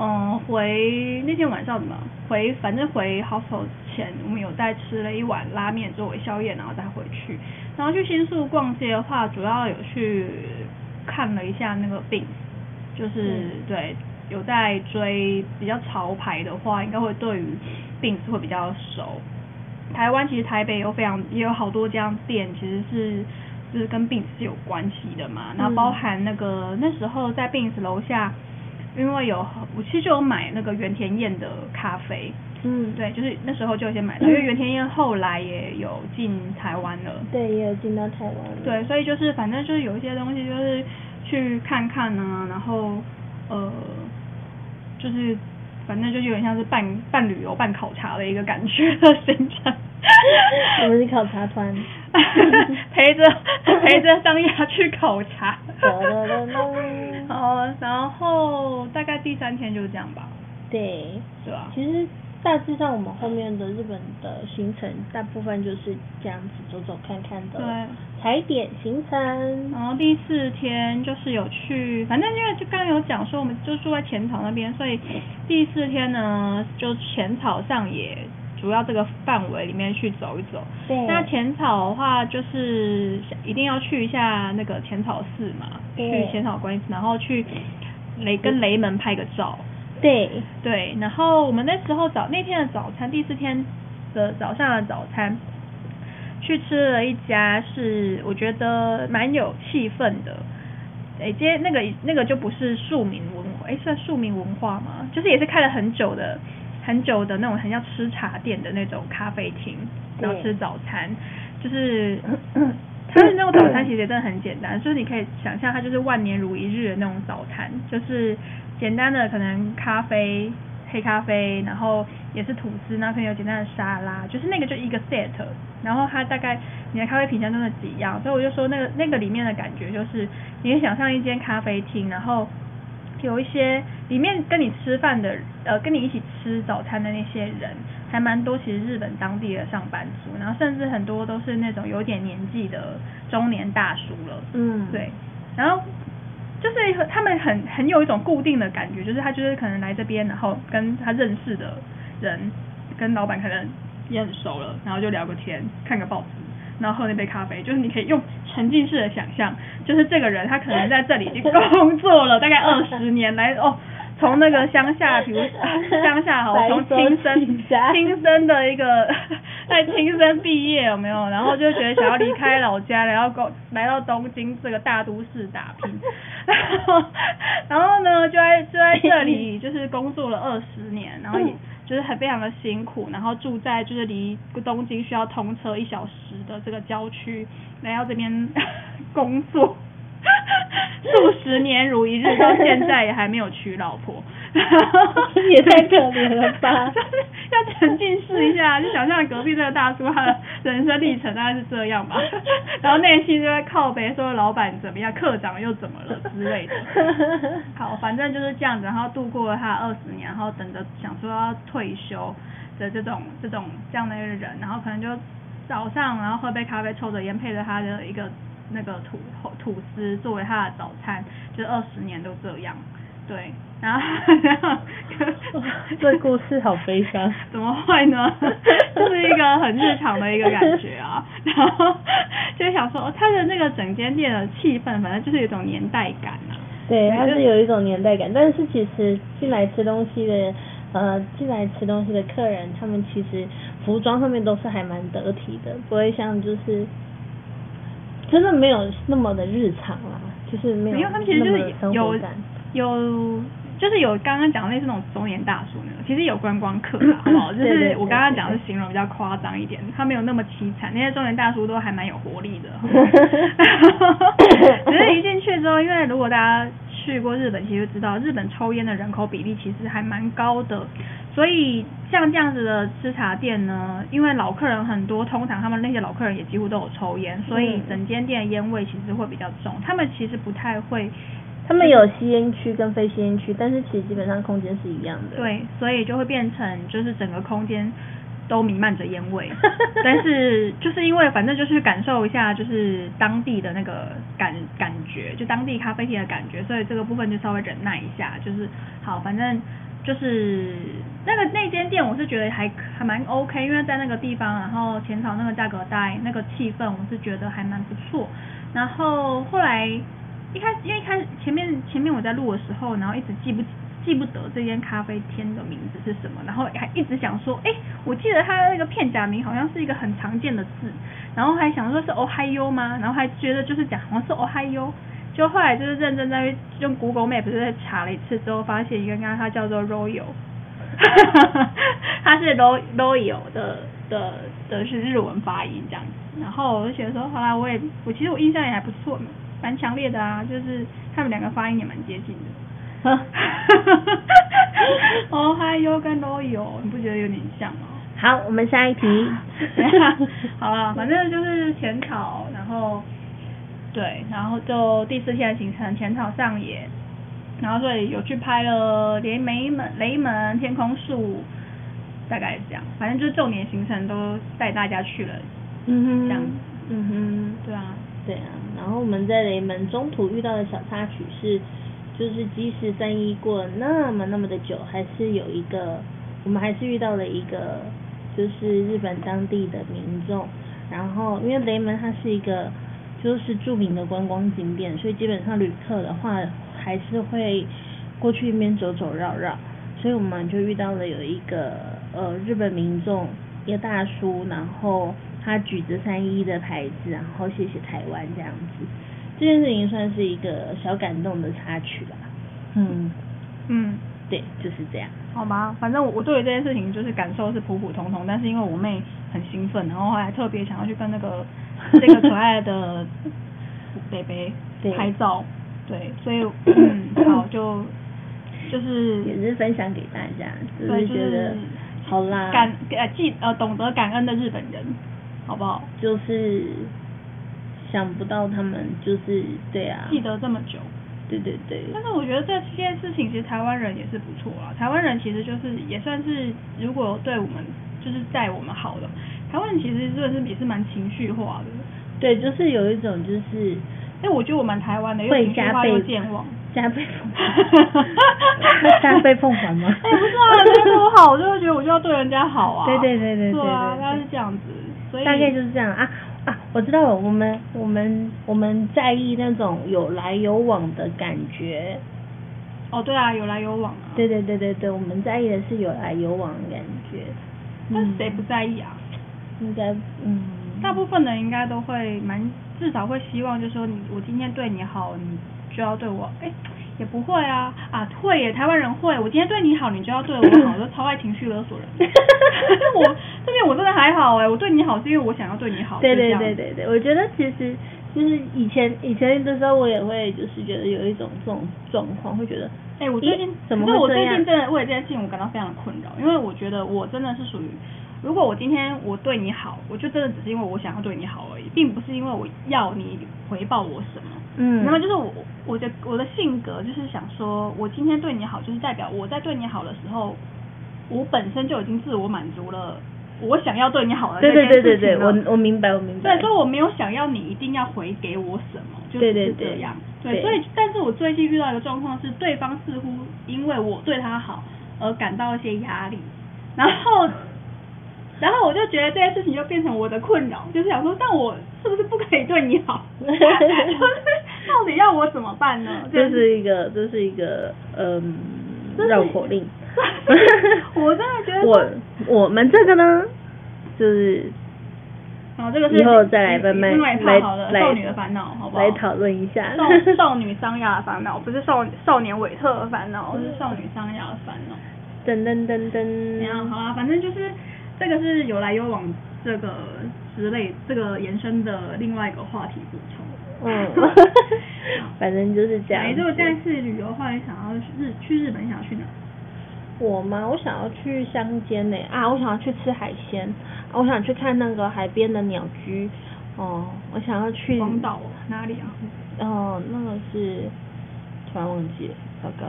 嗯，回那天晚上怎么回？反正回 hostel 前，我们有在吃了一碗拉面作为宵夜，然后再回去。然后去新宿逛街的话，主要有去看了一下那个病，就是对有在追比较潮牌的话，应该会对于病会比较熟。台湾其实台北有非常也有好多家店，其实是就是跟病是有关系的嘛。然后包含那个那时候在病楼下。因为有，我其实就有买那个原田燕的咖啡，嗯，对，就是那时候就先买了，因为原田燕后来也有进台湾了，对，也有进到台湾了，对，所以就是反正就是有一些东西就是去看看呢，然后呃，就是反正就有点像是半半旅游半考察的一个感觉的行程。我们是考察团，陪着陪着张亚去考察。好，然后大概第三天就是这样吧。对，是吧？其实大致上我们后面的日本的行程，大部分就是这样子走走看看的。对。踩点行程。然后第四天就是有去，反正因为就刚刚有讲说，我们就住在浅草那边，所以第四天呢，就浅草上野主要这个范围里面去走一走。对。那浅草的话，就是一定要去一下那个浅草寺嘛，去浅草观音寺，然后去雷跟雷门拍个照。对。对，然后我们那时候早那天的早餐，第四天的早上的早餐。去吃了一家是我觉得蛮有气氛的，哎，今天那个那个就不是庶民文化，哎，算庶民文化吗？就是也是开了很久的很久的那种很像吃茶店的那种咖啡厅，然后吃早餐，就是它的那种早餐其实真的很简单，就是你可以想象它就是万年如一日的那种早餐，就是简单的可能咖啡。黑咖啡，然后也是吐司，然后可能有简单的沙拉，就是那个就一个 set，然后它大概你的咖啡品相真的几样，所以我就说那个那个里面的感觉就是，你想象一间咖啡厅，然后有一些里面跟你吃饭的，呃，跟你一起吃早餐的那些人，还蛮多，其实日本当地的上班族，然后甚至很多都是那种有点年纪的中年大叔了，嗯，对，然后。就是他们很很有一种固定的感觉，就是他就是可能来这边，然后跟他认识的人，跟老板可能也很熟了，然后就聊个天，看个报纸，然后喝那杯咖啡，就是你可以用沉浸式的想象，就是这个人他可能在这里已经工作了大概二十年来哦。从那个乡下，比如 乡下哈，从亲生亲生的一个 在亲生毕业有没有？然后就觉得想要离开老家，然后过来到东京这个大都市打拼，然后然后呢就在就在这里就是工作了二十年，然后也就是很非常的辛苦，然后住在就是离东京需要通车一小时的这个郊区，来到这边工作。数十年如一日，到现在也还没有娶老婆，也太可怜了吧！要沉浸式一下，就想象隔壁这个大叔他的人生历程大概是这样吧。然后内心就在靠背说老板怎么样，科长又怎么了之类的。好，反正就是这样子，然后度过了他二十年，然后等着想说要退休的这种这种这样的一个人，然后可能就早上然后喝杯咖啡，抽着烟，配着他的一个。那个吐吐司作为他的早餐，就二十年都这样，对，然后然后这故事好悲伤，怎么会呢？就是一个很日常的一个感觉啊，然后就想说，他的那个整间店的气氛，反正就是有一种年代感啊。对，它是有一种年代感，但是其实进来吃东西的，呃，进来吃东西的客人，他们其实服装上面都是还蛮得体的，不会像就是。真的没有那么的日常啦，就是没有他们其实就是有有就是有刚刚讲类似那种中年大叔那种，其实有观光客啦，好不好？就是我刚刚讲是形容比较夸张一点，他没有那么凄惨，那些中年大叔都还蛮有活力的。只是一进去之后，因为如果大家去过日本，其实知道日本抽烟的人口比例其实还蛮高的。所以像这样子的吃茶店呢，因为老客人很多，通常他们那些老客人也几乎都有抽烟，所以整间店的烟味其实会比较重。他们其实不太会，他们有吸烟区跟非吸烟区，但是其实基本上空间是一样的。对，所以就会变成就是整个空间都弥漫着烟味。但是就是因为反正就是感受一下就是当地的那个感感觉，就当地咖啡厅的感觉，所以这个部分就稍微忍耐一下，就是好，反正。就是那个那间店，我是觉得还还蛮 OK，因为在那个地方，然后浅草那个价格带，那个气氛，我是觉得还蛮不错。然后后来一开始，因为一开始前面前面我在录的时候，然后一直记不记不得这间咖啡厅的名字是什么，然后还一直想说，哎，我记得它的那个片假名好像是一个很常见的字，然后还想说是 Ohio 吗？然后还觉得就是讲好像是 Ohio。就后来就是认真在用 Google Map 在查了一次之后，发现原来它叫做 Royal，它是 Royal 的的的是日文发音这样子。然后我就觉得说，后来我也我其实我印象也还不错，蛮强烈的啊，就是他们两个发音也蛮接近的。哦嗨哟跟都有，你不觉得有点像吗？好，我们下一题。好了，反正就是浅草，然后对，然后就第四天的行程，浅草上野，然后所以有去拍了连雷门、雷门、天空树，大概是这样，反正就是重点行程都带大家去了，嗯哼，这样。嗯哼，对啊，对啊。然后我们在雷门中途遇到的小插曲是，就是即使三一过了那么那么的久，还是有一个，我们还是遇到了一个，就是日本当地的民众。然后因为雷门它是一个就是著名的观光景点，所以基本上旅客的话还是会过去那边走走绕绕。所以我们就遇到了有一个呃日本民众一个大叔，然后他举着三一的牌子，然后谢谢台湾这样子。这件事情算是一个小感动的插曲吧。嗯，嗯。对，就是这样。好吧，反正我我对于这件事情就是感受是普普通通，但是因为我妹很兴奋，然后还特别想要去跟那个 这个可爱的北北对拍照，对，所以 嗯，好就就是也是分享给大家，就对，就是觉得是好啦，感呃记呃懂得感恩的日本人，好不好？就是想不到他们就是对啊，记得这么久。对对对，但是我觉得这件事情其实台湾人也是不错啦，台湾人其实就是也算是如果对我们就是待我们好的，台湾人其实真的是也是蛮情绪化的。对，就是有一种就是哎，我觉得我蛮台湾的，又会情绪化加倍又健忘。加倍奉还，加倍奉还吗？哎、不是啊，人家对我好，我就会觉得我就要对人家好啊。对对对对对对啊，对对大概是这样子，所以大概就是这样啊啊！我知道了，我们我们我们在意那种有来有往的感觉。哦，对啊，有来有往啊。对对对对对，我们在意的是有来有往的感觉。但是谁不在意啊？应该嗯，大部分人应该都会蛮，至少会希望，就是说你我今天对你好，你就要对我，哎，也不会啊啊会耶，台湾人会，我今天对你好，你就要对我好，我就超爱情绪勒索人。我这边我真的还好哎，我对你好是因为我想要对你好。对对对对对，我觉得其实就是以前以前的时候，我也会就是觉得有一种这种状况，会觉得哎、我最近怎么我最近真的为了这件事情我感到非常的困扰，因为我觉得我真的是属于，如果我今天我对你好，我就真的只是因为我想要对你好而已，并不是因为我要你回报我什么。嗯那么就是我我的我的性格就是想说，我今天对你好，就是代表我在对你好的时候，我本身就已经自我满足了，我想要对你好的对这件对对对对，事情我我明白我明白。对，所以我没有想要你一定要回给我什么，就是对对这样。对对，所以但是我最近遇到一个状况是，对方似乎因为我对他好而感到一些压力，然后。然后我就觉得这件事情就变成我的困扰，就是想说，但我是不是不可以对你好？就是到底要我怎么办呢？这是一个这是一个嗯绕口令。我真的觉得我我们这个呢，就是然后这个是以后再来慢慢来好的来少女的烦恼，好不好？来讨论一下。少少女桑雅的烦恼，不是少少年韦特的烦恼，是少女桑雅的烦恼。噔噔噔怎噔。样？好啦，反正就是这个是有来有往这个之类这个延伸的另外一个话题补充。嗯，反正就是这样。如果下一次旅游的话，你想要日去日本，想要去哪？我吗？我想要去乡间呢啊！我想要去吃海鲜，啊我想去看那个海边的鸟居。哦，我想要去。广岛哦哪里啊？哦，那个是突然忘记了，糟糕。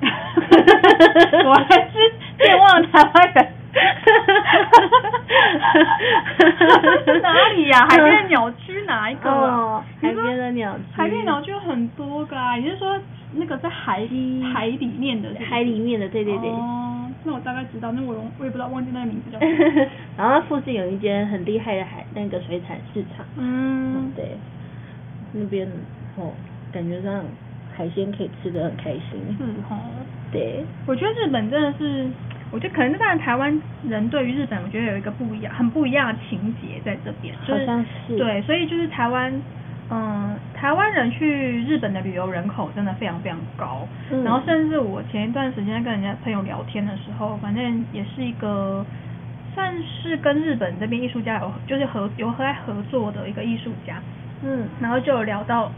我还是健忘了台湾人。哪里呀、海边的鸟居哪一个、啊？哦，海边的鸟居。海边鸟居有很多个啊，你是说那个在海海里面的是是？海里面的，对对对。哦，那我大概知道，那我我也不知道忘记那个名字叫什么。然后附近有一间很厉害的海那个水产市场，嗯，对，那边哦，感觉上海鲜可以吃的很开心。是哦。对，我觉得日本真的是，我觉得可能当然台湾人对于日本，我觉得有一个不一样、很不一样的情节在这边，就是对，所以就是台湾，嗯，台湾人去日本的旅游人口真的非常非常高，嗯。然后甚至我前一段时间跟人家朋友聊天的时候，反正也是一个算是跟日本这边艺术家有就是合有和在合作的一个艺术家，嗯。然后就有聊到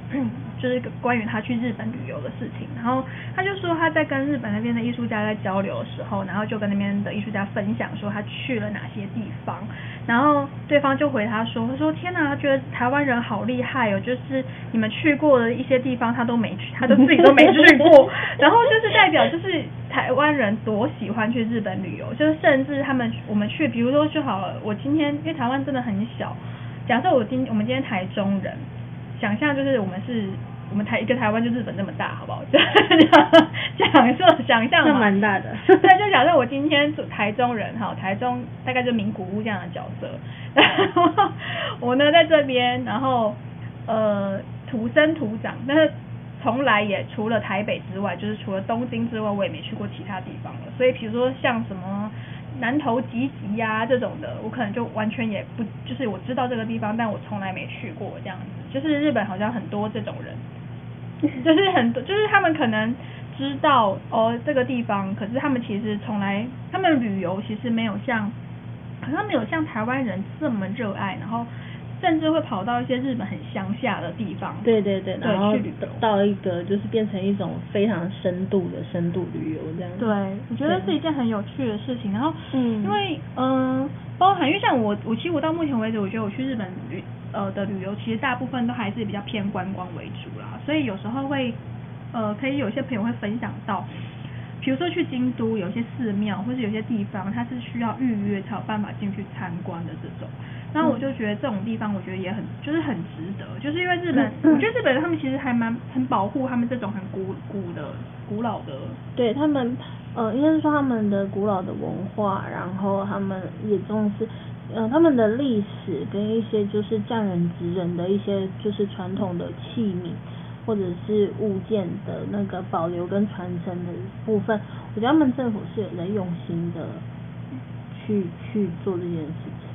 就是关于他去日本旅游的事情，然后他就说他在跟日本那边的艺术家在交流的时候，然后就跟那边的艺术家分享说他去了哪些地方，然后对方就回他说，他说天哪，他觉得台湾人好厉害哦，就是你们去过的一些地方他都没去，他都自己都没去过，然后就是代表就是台湾人多喜欢去日本旅游，就是甚至他们我们去，比如说就好了，我今天因为台湾真的很小，假设我今我们今天台中人。想象就是我们是，我们台一个台湾就日本那么大，好不好？讲设想象嘛，蛮大的。对，就假设我今天台中人哈，台中大概就名古屋这样的角色，然 后我呢在这边，然后呃土生土长，但是从来也除了台北之外，就是除了东京之外，我也没去过其他地方了。所以比如说像什么。南投集集呀这种的，我可能就完全也不，就是我知道这个地方，但我从来没去过这样子。就是日本好像很多这种人，就是很多，就是他们可能知道哦这个地方，可是他们其实从来，他们旅游其实没有像，好像没有像台湾人这么热爱，然后。甚至会跑到一些日本很乡下的地方，对对对，然后到一个就是变成一种非常深度的深度旅游这样。对，我觉得是一件很有趣的事情。然后，嗯，因为嗯，包含因为像我，我其实我到目前为止，我觉得我去日本旅呃的旅游，其实大部分都还是比较偏观光为主啦。所以有时候会呃，可以有些朋友会分享到，比如说去京都有些寺庙，或是有些地方，它是需要预约才有办法进去参观的这种。那我就觉得这种地方，我觉得也很就是很值得，就是因为日本，我觉得日本人他们其实还蛮很保护他们这种很古古的古老的，对他们呃应该是说他们的古老的文化，然后他们也重视呃他们的历史跟一些就是匠人职人的一些就是传统的器皿或者是物件的那个保留跟传承的部分，我觉得他们政府是有在用心的去去做这件事情。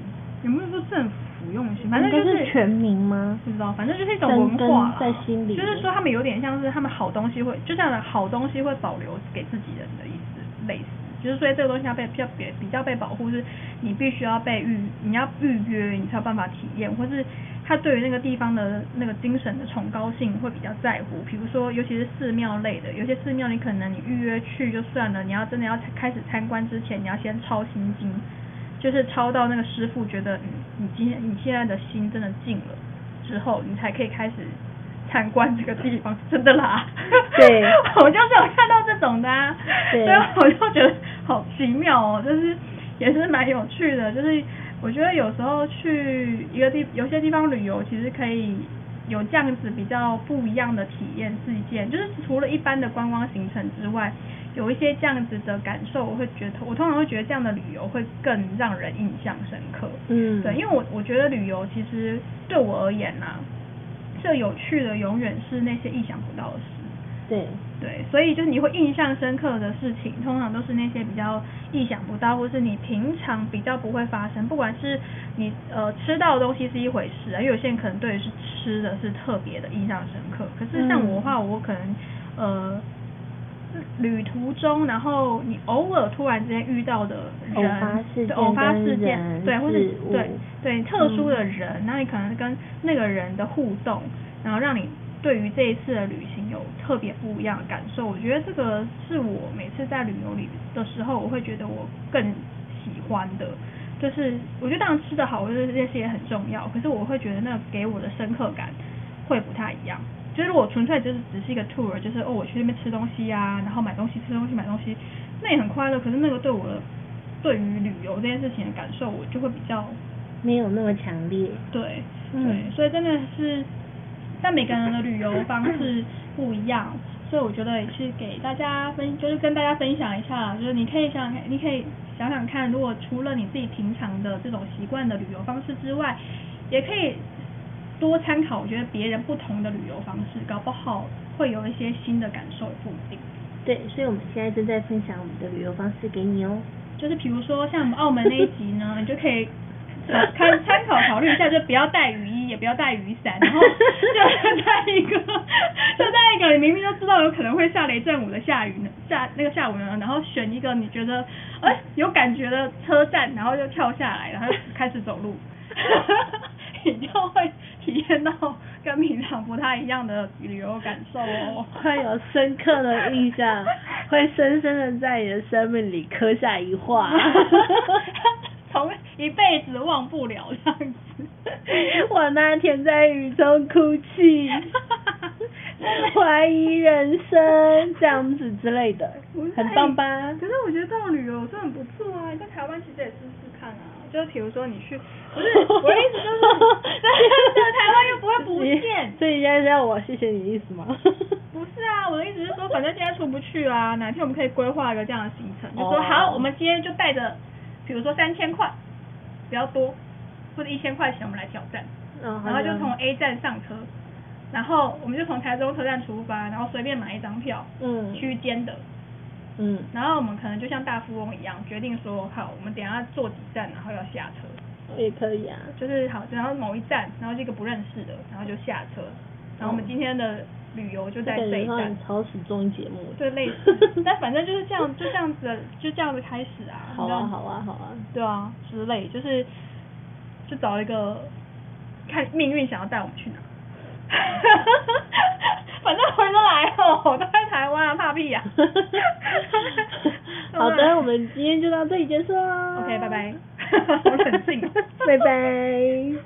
有没有说政府用心？反正就是全民吗？不知道，反正就是一种文化在心里。就是说他们有点像是他们好东西会，就像好东西会保留给自己人的意思，类似。就是说这个东西要被比较比比较被保护，是你必须要被预你要预约，你才有办法体验，或是他对于那个地方的那个精神的崇高性会比较在乎。比如说，尤其是寺庙类的，有些寺庙你可能你预约去就算了，你要真的要开始参观之前，你要先抄心经。就是抄到那个师傅觉得你你今天你现在的心真的静了之后，你才可以开始参观这个地方，真的啦。对，我就是有看到这种的，所以我就觉得好奇妙哦，就是也是蛮有趣的。就是我觉得有时候去一个地有些地方旅游，其实可以有这样子比较不一样的体验事件，就是除了一般的观光行程之外。有一些这样子的感受，我会觉得，我通常会觉得这样的旅游会更让人印象深刻。嗯，对，因为我我觉得旅游其实对我而言呐，最有趣的永远是那些意想不到的事。对对，所以就是你会印象深刻的事情，通常都是那些比较意想不到，或是你平常比较不会发生。不管是你呃吃到的东西是一回事啊，因为有些人可能对于是吃的是特别的印象深刻。可是像我的话，我可能呃。旅途中，然后你偶尔突然之间遇到的人，偶发事件，对，或是对对特殊的人，那你可能跟那个人的互动，然后让你对于这一次的旅行有特别不一样的感受。我觉得这个是我每次在旅游里的时候，我会觉得我更喜欢的，就是我觉得当然吃的好，我觉得这些也很重要，可是我会觉得那给我的深刻感会不太一样。就是我纯粹就是只是一个 tour，就是哦我去那边吃东西呀，然后买东西吃东西买东西，那也很快乐。可是那个对我的对于旅游这件事情的感受，我就会比较没有那么强烈。对，对，所以真的是，但每个人的旅游方式 不一样，所以我觉得也是给大家分，就是跟大家分享一下，就是你可以想想看，你可以想想看，如果除了你自己平常的这种习惯的旅游方式之外，也可以。多参考，我觉得别人不同的旅游方式，搞不好会有一些新的感受，也不一定。对，所以我们现在正在分享我们的旅游方式给你哦。就是比如说像我们澳门那一集呢，你就可以参参考考虑一下，就不要带雨衣，也不要带雨伞，然后就带一个，就带一个你明明就知道有可能会下雷阵雨的下雨呢，下那个下午呢，然后选一个你觉得哎有感觉的车站，然后就跳下来，然后开始走路。你就会体验到跟平常不太一样的旅游感受哦。会有深刻的印象，会深深的在你的生命里刻下一画。从一辈子忘不了这样子。我那天在雨中哭泣，怀疑人生这样子之类的，很棒吧？可是我觉得这种旅游真的很不错啊！你在台湾其实也试试看啊，就是比如说你去，不是 我的意思就是，在台湾又不会不见。所以现在是要我谢谢你的意思吗？不是啊，我的意思是说，反正现在出不去啊，哪天我们可以规划一个这样的行程，就说哦好，我们今天就带着，比如说三千块，比较多，或者一千块钱，我们来挑战。嗯然后就从 A 站上车，然后我们就从台中车站出发，然后随便买一张票，嗯。区间的，嗯。然后我们可能就像大富翁一样，决定说好，我们等一下坐几站，然后要下车，也可以啊。就是好，然后某一站，然后这个不认识的，然后就下车，然后我们今天的旅游就在这一站超时综艺节目。对类 似，但反正就是这样，就这样子，就这样子开始啊，好啊好啊好啊。对啊，之类，就是就找一个看命运想要带我们去哪。反正回得来哦，我都在台湾啊，怕屁呀、好的，我们今天就到这里结束喽。OK，拜拜。好冷静哦拜拜。